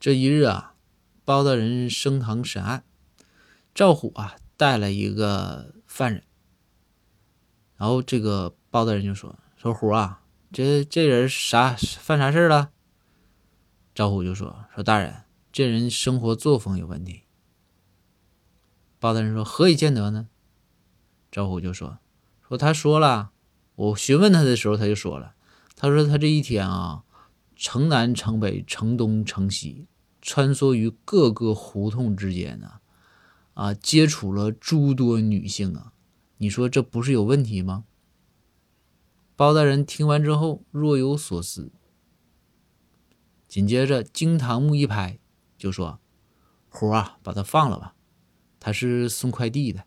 这一日啊，包大人升堂审案，赵虎啊带了一个犯人，然后这个包大人就说：“说虎啊，这这人啥犯啥事了？”赵虎就说：“说大人，这人生活作风有问题。”包大人说：“何以见得呢？”赵虎就说：“说他说了，我询问他的时候，他就说了，他说他这一天啊，城南城北，城东城西，穿梭于各个胡同之间呢，啊，接触了诸多女性啊，你说这不是有问题吗？”包大人听完之后若有所思，紧接着惊堂木一拍，就说：“虎啊，把他放了吧，他是送快递的。”